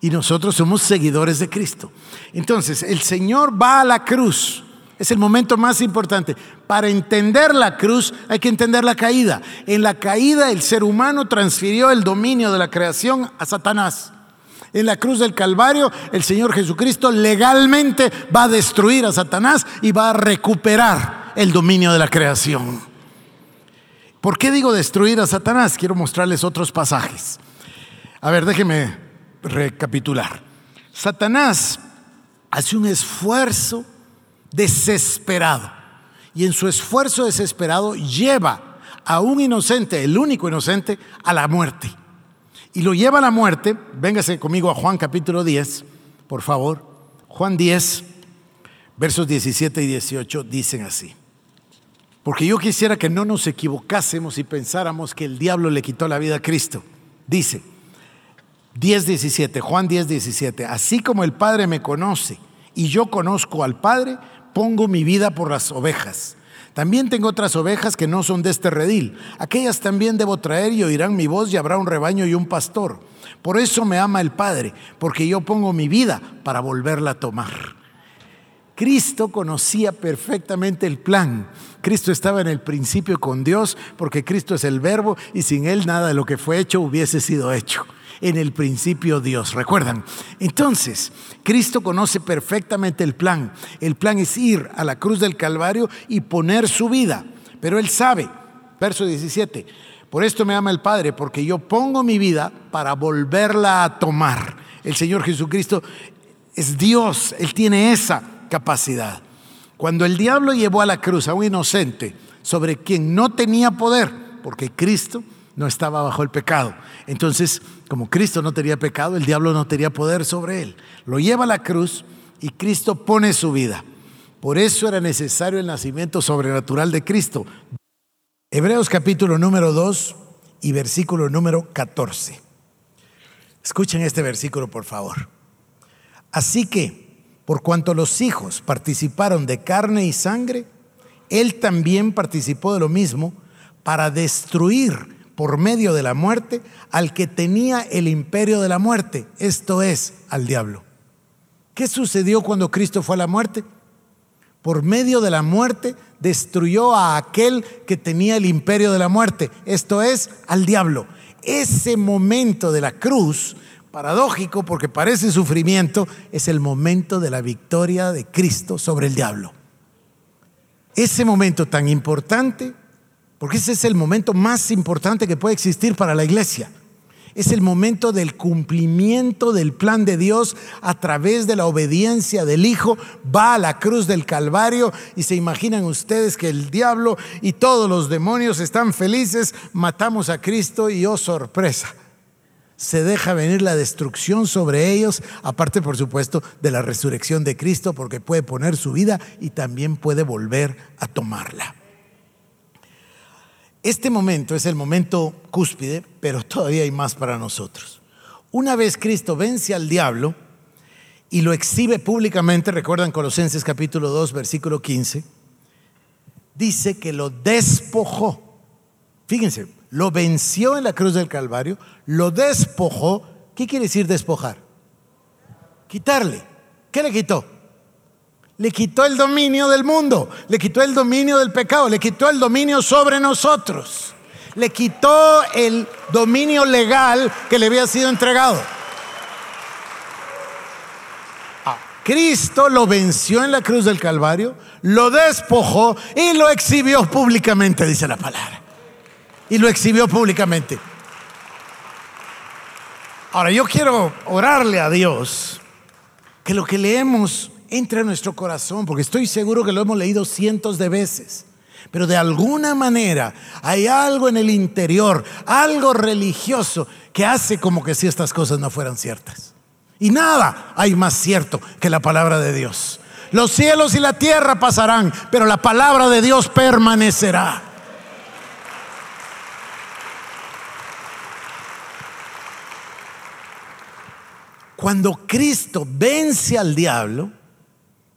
y nosotros somos seguidores de Cristo. Entonces, el Señor va a la cruz. Es el momento más importante. Para entender la cruz hay que entender la caída. En la caída el ser humano transfirió el dominio de la creación a Satanás. En la cruz del Calvario el Señor Jesucristo legalmente va a destruir a Satanás y va a recuperar el dominio de la creación. ¿Por qué digo destruir a Satanás? Quiero mostrarles otros pasajes. A ver, déjenme recapitular. Satanás hace un esfuerzo desesperado y en su esfuerzo desesperado lleva a un inocente, el único inocente, a la muerte. Y lo lleva a la muerte, véngase conmigo a Juan capítulo 10, por favor. Juan 10, versos 17 y 18 dicen así. Porque yo quisiera que no nos equivocásemos y pensáramos que el diablo le quitó la vida a Cristo. Dice, 10.17, Juan 10.17, así como el Padre me conoce y yo conozco al Padre, pongo mi vida por las ovejas. También tengo otras ovejas que no son de este redil. Aquellas también debo traer y oirán mi voz y habrá un rebaño y un pastor. Por eso me ama el Padre, porque yo pongo mi vida para volverla a tomar. Cristo conocía perfectamente el plan. Cristo estaba en el principio con Dios, porque Cristo es el verbo y sin Él nada de lo que fue hecho hubiese sido hecho en el principio Dios. ¿Recuerdan? Entonces, Cristo conoce perfectamente el plan. El plan es ir a la cruz del Calvario y poner su vida. Pero Él sabe, verso 17, por esto me ama el Padre, porque yo pongo mi vida para volverla a tomar. El Señor Jesucristo es Dios, Él tiene esa capacidad. Cuando el diablo llevó a la cruz a un inocente sobre quien no tenía poder, porque Cristo no estaba bajo el pecado. Entonces, como Cristo no tenía pecado, el diablo no tenía poder sobre él. Lo lleva a la cruz y Cristo pone su vida. Por eso era necesario el nacimiento sobrenatural de Cristo. Hebreos capítulo número 2 y versículo número 14. Escuchen este versículo, por favor. Así que, por cuanto los hijos participaron de carne y sangre, Él también participó de lo mismo para destruir por medio de la muerte al que tenía el imperio de la muerte, esto es, al diablo. ¿Qué sucedió cuando Cristo fue a la muerte? Por medio de la muerte destruyó a aquel que tenía el imperio de la muerte, esto es, al diablo. Ese momento de la cruz, paradójico porque parece sufrimiento, es el momento de la victoria de Cristo sobre el diablo. Ese momento tan importante porque ese es el momento más importante que puede existir para la iglesia. Es el momento del cumplimiento del plan de Dios a través de la obediencia del Hijo. Va a la cruz del Calvario y se imaginan ustedes que el diablo y todos los demonios están felices. Matamos a Cristo y oh sorpresa. Se deja venir la destrucción sobre ellos, aparte por supuesto de la resurrección de Cristo, porque puede poner su vida y también puede volver a tomarla. Este momento es el momento cúspide, pero todavía hay más para nosotros. Una vez Cristo vence al diablo y lo exhibe públicamente, recuerdan Colosenses capítulo 2, versículo 15, dice que lo despojó. Fíjense, lo venció en la cruz del Calvario, lo despojó. ¿Qué quiere decir despojar? Quitarle. ¿Qué le quitó? le quitó el dominio del mundo, le quitó el dominio del pecado, le quitó el dominio sobre nosotros, le quitó el dominio legal que le había sido entregado. Cristo lo venció en la cruz del Calvario, lo despojó y lo exhibió públicamente, dice la palabra. Y lo exhibió públicamente. Ahora yo quiero orarle a Dios que lo que leemos entre a nuestro corazón, porque estoy seguro que lo hemos leído cientos de veces. Pero de alguna manera hay algo en el interior, algo religioso, que hace como que si estas cosas no fueran ciertas. Y nada hay más cierto que la palabra de Dios. Los cielos y la tierra pasarán, pero la palabra de Dios permanecerá. Cuando Cristo vence al diablo,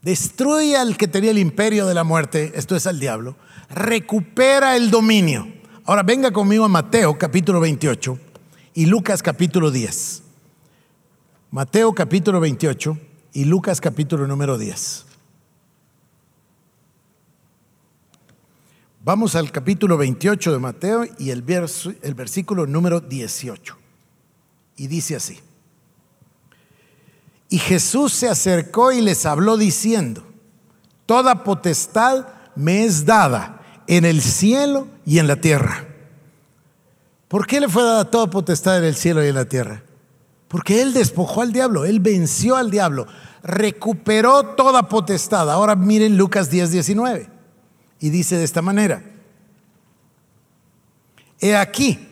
destruye al que tenía el imperio de la muerte, esto es al diablo, recupera el dominio. Ahora venga conmigo a Mateo capítulo 28 y Lucas capítulo 10. Mateo capítulo 28 y Lucas capítulo número 10. Vamos al capítulo 28 de Mateo y el, versículo número 18. Y dice así. Y Jesús se acercó y les habló diciendo, Toda potestad me es dada en el cielo y en la tierra. ¿Por qué le fue dada toda potestad en el cielo y en la tierra? Porque Él despojó al diablo, Él venció al diablo, recuperó toda potestad. Ahora miren Lucas 10, 19. Y dice de esta manera, He aquí,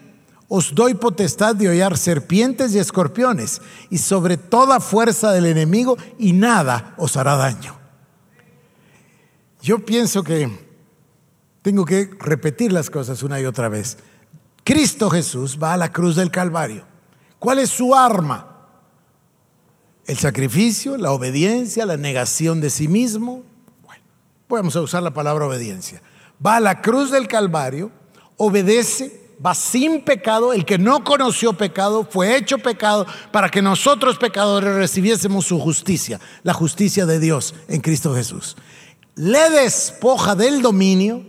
os doy potestad de hollar serpientes y escorpiones y sobre toda fuerza del enemigo y nada os hará daño. Yo pienso que tengo que repetir las cosas una y otra vez. Cristo Jesús va a la cruz del Calvario. ¿Cuál es su arma? El sacrificio, la obediencia, la negación de sí mismo. Bueno, podemos usar la palabra obediencia. Va a la cruz del Calvario, obedece, va sin pecado, el que no conoció pecado fue hecho pecado para que nosotros pecadores recibiésemos su justicia, la justicia de Dios en Cristo Jesús. Le despoja del dominio,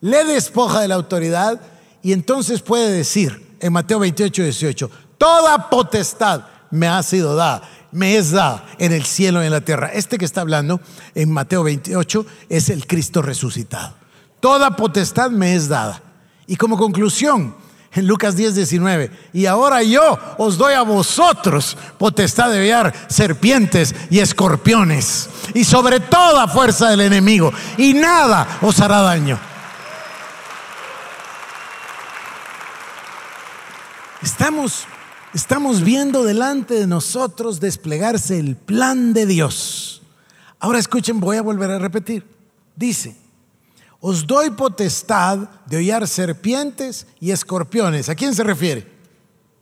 le despoja de la autoridad y entonces puede decir en Mateo 28, 18, toda potestad me ha sido dada, me es dada en el cielo y en la tierra. Este que está hablando en Mateo 28 es el Cristo resucitado. Toda potestad me es dada. Y como conclusión, en Lucas 10, 19, y ahora yo os doy a vosotros potestad de enviar serpientes y escorpiones, y sobre toda fuerza del enemigo, y nada os hará daño. Estamos, estamos viendo delante de nosotros desplegarse el plan de Dios. Ahora escuchen, voy a volver a repetir. Dice, os doy potestad de hollar serpientes y escorpiones. ¿A quién se refiere?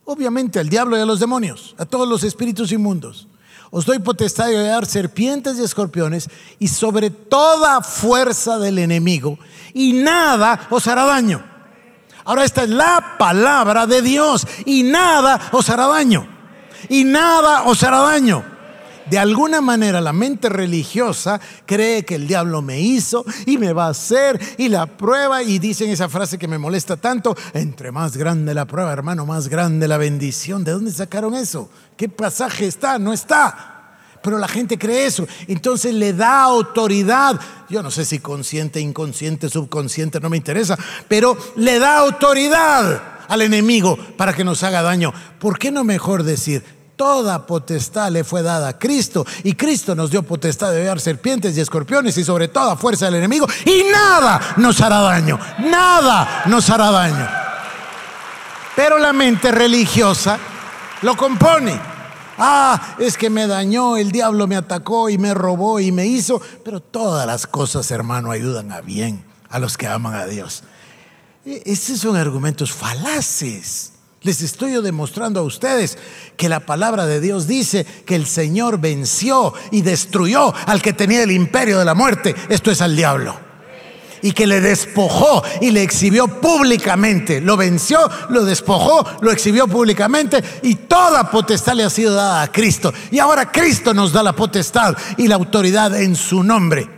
Obviamente al diablo y a los demonios, a todos los espíritus inmundos. Os doy potestad de hollar serpientes y escorpiones y sobre toda fuerza del enemigo y nada os hará daño. Ahora esta es la palabra de Dios y nada os hará daño. Y nada os hará daño. De alguna manera la mente religiosa cree que el diablo me hizo y me va a hacer y la prueba y dicen esa frase que me molesta tanto, entre más grande la prueba, hermano, más grande la bendición. ¿De dónde sacaron eso? ¿Qué pasaje está? No está. Pero la gente cree eso. Entonces le da autoridad. Yo no sé si consciente, inconsciente, subconsciente, no me interesa. Pero le da autoridad al enemigo para que nos haga daño. ¿Por qué no mejor decir, toda potestad le fue dada a Cristo y Cristo nos dio potestad de ver serpientes y escorpiones y sobre toda fuerza del enemigo y nada nos hará daño, nada nos hará daño. Pero la mente religiosa lo compone. Ah, es que me dañó, el diablo me atacó y me robó y me hizo. Pero todas las cosas, hermano, ayudan a bien a los que aman a Dios. E, Estos son argumentos falaces. Les estoy demostrando a ustedes que la palabra de Dios dice que el Señor venció y destruyó al que tenía el imperio de la muerte. Esto es al diablo y que le despojó y le exhibió públicamente. Lo venció, lo despojó, lo exhibió públicamente y toda potestad le ha sido dada a Cristo. Y ahora Cristo nos da la potestad y la autoridad en su nombre.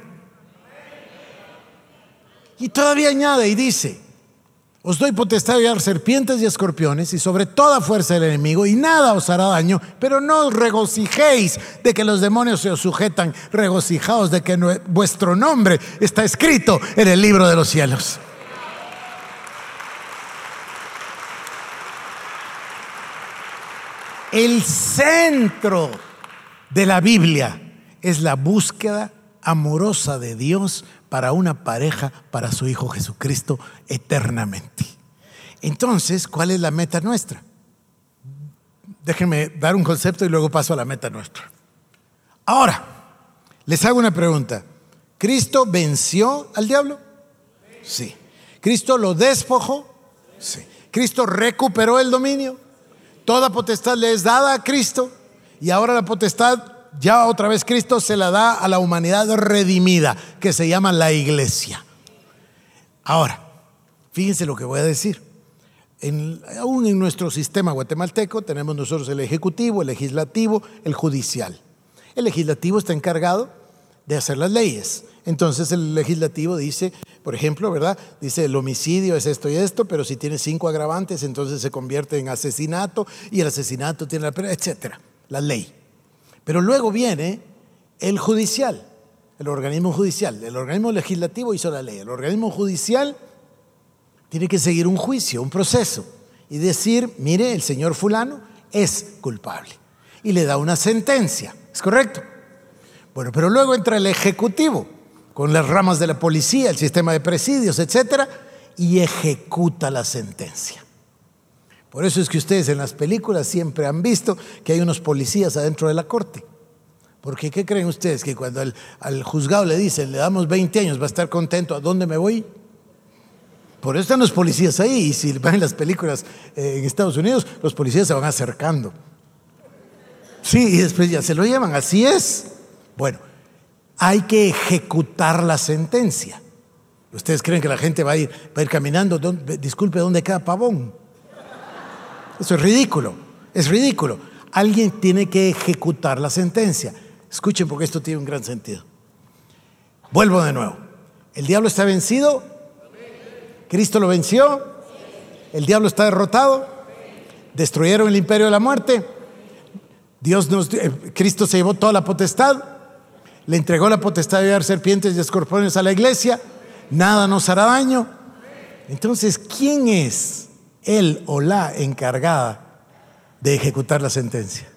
Y todavía añade y dice, os doy potestad de hallar serpientes y escorpiones y sobre toda fuerza del enemigo y nada os hará daño, pero no os regocijéis de que los demonios se os sujetan, regocijaos de que vuestro nombre está escrito en el libro de los cielos. El centro de la Biblia es la búsqueda amorosa de Dios para una pareja, para su Hijo Jesucristo eternamente. Entonces, ¿cuál es la meta nuestra? Déjenme dar un concepto y luego paso a la meta nuestra. Ahora, les hago una pregunta. ¿Cristo venció al diablo? Sí. ¿Cristo lo despojó? Sí. ¿Cristo recuperó el dominio? Toda potestad le es dada a Cristo y ahora la potestad ya otra vez Cristo se la da a la humanidad redimida, que se llama la iglesia. Ahora, fíjense lo que voy a decir. aún en nuestro sistema guatemalteco tenemos nosotros el ejecutivo, el legislativo, el judicial. El legislativo está encargado de hacer las leyes. Entonces el legislativo dice, por ejemplo, ¿verdad? Dice el homicidio es esto y esto, pero si tiene cinco agravantes, entonces se convierte en asesinato y el asesinato tiene la pena, etcétera. La ley. Pero luego viene el judicial, el organismo judicial. El organismo legislativo hizo la ley. El organismo judicial tiene que seguir un juicio, un proceso, y decir, mire, el señor fulano es culpable. Y le da una sentencia. ¿Es correcto? Bueno, pero luego entra el ejecutivo, con las ramas de la policía, el sistema de presidios, etcétera, y ejecuta la sentencia. Por eso es que ustedes en las películas siempre han visto que hay unos policías adentro de la corte. Porque ¿qué creen ustedes? Que cuando al, juzgado le dicen, le damos 20 años, va a estar contento, ¿a dónde me voy? Por eso están los policías ahí. Y si van las películas eh, en Estados Unidos, los policías se van acercando. Sí, y después ya se lo llevan. Así es. Bueno, hay que ejecutar la sentencia. ¿Ustedes creen que la gente va a ir, va a ir caminando? Disculpe, ¿dónde queda Pavón? Eso es ridículo, es ridículo. Alguien tiene que ejecutar la sentencia. Escuchen porque esto tiene un gran sentido. Vuelvo de nuevo. ¿El diablo está vencido? ¿Cristo lo venció? ¿El diablo está derrotado? ¿Destruyeron el imperio de la muerte? Dios nos, eh, Cristo se llevó toda la potestad, le entregó la potestad de llevar serpientes y escorpiones a la iglesia, nada nos hará daño. Entonces, ¿quién es él o la encargada de ejecutar la sentencia.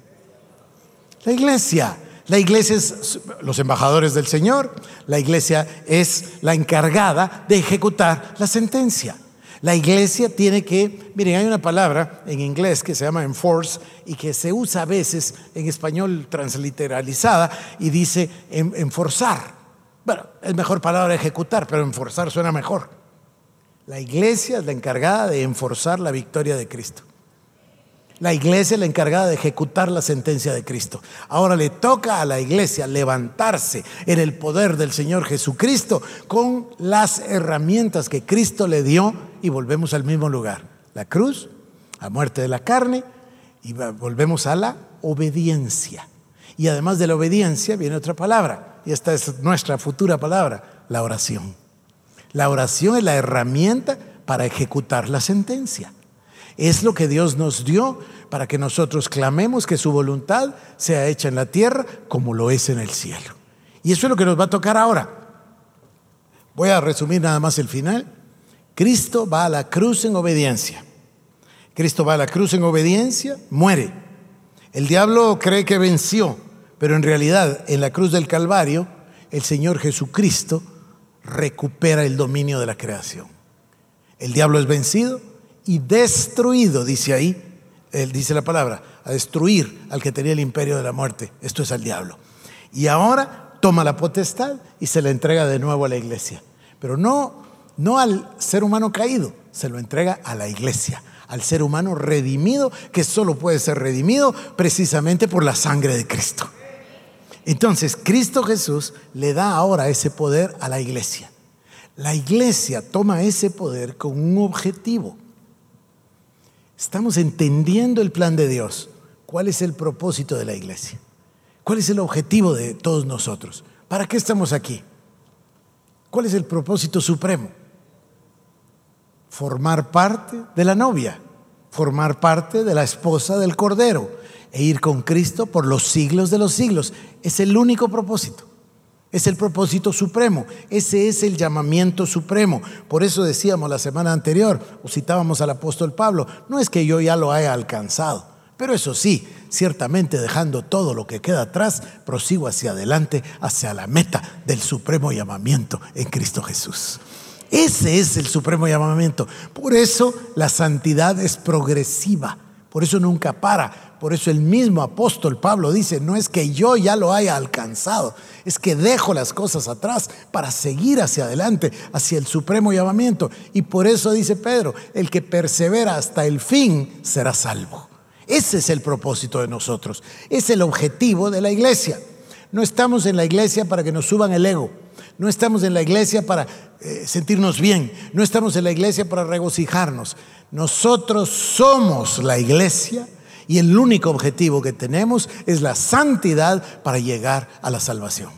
La iglesia. La iglesia es los embajadores del Señor. La iglesia es la encargada de ejecutar la sentencia. La iglesia tiene que, miren, hay una palabra en inglés que se llama enforce y que se usa a veces en español transliteralizada y dice enforzar. Bueno, es mejor palabra ejecutar, pero enforzar suena mejor. La iglesia es la encargada de enforzar la victoria de Cristo. La iglesia es la encargada de ejecutar la sentencia de Cristo. Ahora le toca a la iglesia levantarse en el poder del Señor Jesucristo con las herramientas que Cristo le dio y volvemos al mismo lugar. La cruz, la muerte de la carne y volvemos a la obediencia. Y además de la obediencia viene otra palabra, y esta es nuestra futura palabra, la oración. La oración es la herramienta para ejecutar la sentencia. Es lo que Dios nos dio para que nosotros clamemos que su voluntad sea hecha en la tierra como lo es en el cielo. Y eso es lo que nos va a tocar ahora. Voy a resumir nada más el final. Cristo va a la cruz en obediencia. Cristo va a la cruz en obediencia, muere. El diablo cree que venció, pero en realidad en la cruz del Calvario el Señor Jesucristo recupera el dominio de la creación. El diablo es vencido, y destruido, dice ahí, él dice la palabra, a destruir al que tenía el imperio de la muerte. Esto es al diablo. Y ahora toma la potestad y se la entrega de nuevo a la iglesia. Pero no, no al ser humano caído, se lo entrega a la iglesia, al ser humano redimido, que solo puede ser redimido precisamente por la sangre de Cristo. Entonces, Cristo Jesús le da ahora ese poder a la iglesia. La iglesia toma ese poder con un objetivo Estamos entendiendo el plan de Dios. ¿Cuál es el propósito de la iglesia? ¿Cuál es el objetivo de todos nosotros? ¿Para qué estamos aquí? ¿Cuál es el propósito supremo? Formar parte de la novia, formar parte de la esposa del Cordero e ir con Cristo por los siglos de los siglos. Es el único propósito. Es el propósito supremo, ese es el llamamiento supremo. Por eso decíamos la semana anterior, o citábamos al apóstol Pablo, no es que yo ya lo haya alcanzado, pero eso sí, ciertamente dejando todo lo que queda atrás, prosigo hacia adelante, hacia la meta del supremo llamamiento en Cristo Jesús. Ese es el supremo llamamiento. Por eso la santidad es progresiva, por eso nunca para, por eso el mismo apóstol Pablo dice, no es que yo ya lo haya alcanzado, es que dejo las cosas atrás para seguir hacia adelante, hacia el supremo llamamiento. Y por eso dice Pedro, el que persevera hasta el fin será salvo. Ese es el propósito de nosotros, es el objetivo de la iglesia. No estamos en la iglesia para que nos suban el ego, no estamos en la iglesia para eh, sentirnos bien, no estamos en la iglesia para regocijarnos. Nosotros somos la iglesia y el único objetivo que tenemos es la santidad para llegar a la salvación.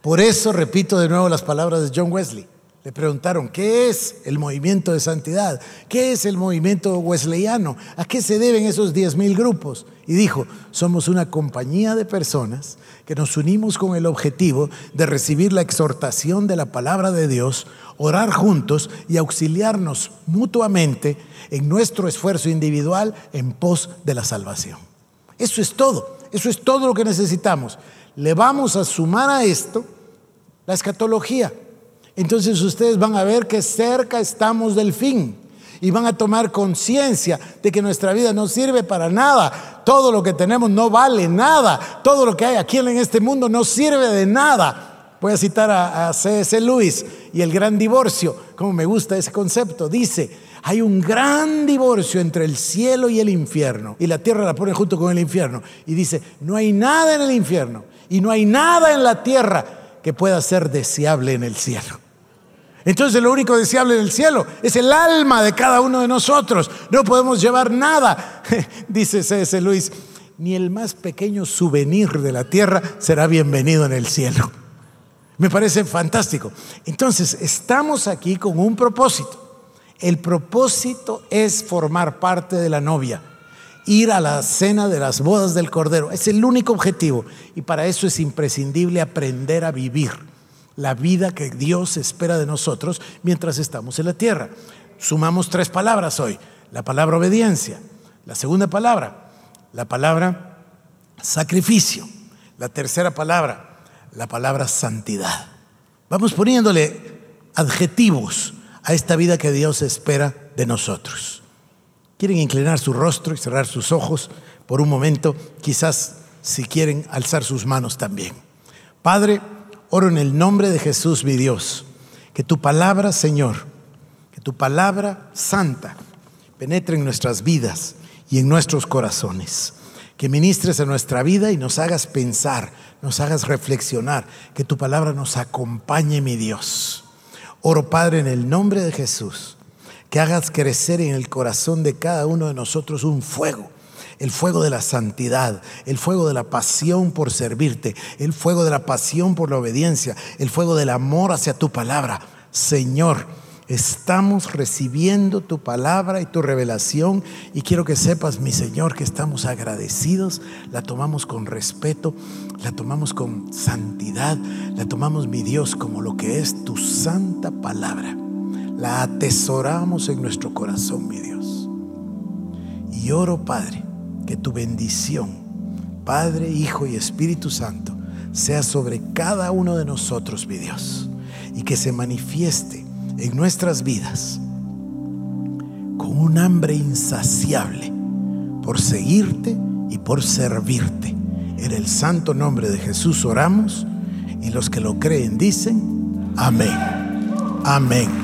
Por eso repito de nuevo las palabras de John Wesley. Le preguntaron, ¿qué es el movimiento de santidad? ¿Qué es el movimiento wesleyano? ¿A qué se deben esos 10.000 grupos? Y dijo, somos una compañía de personas que nos unimos con el objetivo de recibir la exhortación de la palabra de Dios, orar juntos y auxiliarnos mutuamente en nuestro esfuerzo individual en pos de la salvación. Eso es todo, eso es todo lo que necesitamos. Le vamos a sumar a esto la escatología entonces ustedes van a ver que cerca estamos del fin y van a tomar conciencia de que nuestra vida no sirve para nada. Todo lo que tenemos no vale nada. Todo lo que hay aquí en este mundo no sirve de nada. Voy a citar a, C.S. Lewis y el gran divorcio, como me gusta ese concepto. Dice, hay un gran divorcio entre el cielo y el infierno. Y la tierra la pone junto con el infierno. Y dice, no hay nada en el infierno y no hay nada en la tierra que pueda ser deseable en el cielo. Entonces lo único deseable en el cielo es el alma de cada uno de nosotros. No podemos llevar nada, *laughs* dice C.S. Luis, ni el más pequeño souvenir de la tierra será bienvenido en el cielo. Me parece fantástico. Entonces, estamos aquí con un propósito. El propósito es formar parte de la novia, ir a la cena de las bodas del Cordero. Es el único objetivo y para eso es imprescindible aprender a vivir la vida que Dios espera de nosotros mientras estamos en la tierra. Sumamos tres palabras hoy. La palabra obediencia. La segunda palabra, la palabra sacrificio. La tercera palabra, la palabra santidad. Vamos poniéndole adjetivos a esta vida que Dios espera de nosotros. ¿Quieren inclinar su rostro y cerrar sus ojos por un momento? Quizás si quieren alzar sus manos también. Padre, Oro en el nombre de Jesús, mi Dios, que tu palabra, Señor, que tu palabra santa penetre en nuestras vidas y en nuestros corazones. Que ministres a nuestra vida y nos hagas pensar, nos hagas reflexionar, que tu palabra nos acompañe, mi Dios. Oro, Padre, en el nombre de Jesús, que hagas crecer en el corazón de cada uno de nosotros un fuego el fuego de la santidad, el fuego de la pasión por servirte, el fuego de la pasión por la obediencia, el fuego del amor hacia tu palabra. Señor, estamos recibiendo tu palabra y tu revelación y quiero que sepas, mi Señor, que estamos agradecidos, la tomamos con respeto, la tomamos con santidad, la tomamos, mi Dios, como lo que es tu santa palabra. La atesoramos en nuestro corazón, mi Dios. Y oro, Padre, que tu bendición, Padre, Hijo y Espíritu Santo, sea sobre cada uno de nosotros, mi Dios, y que se manifieste en nuestras vidas con un hambre insaciable por seguirte y por servirte. En el santo nombre de Jesús oramos y los que lo creen dicen, amén, amén.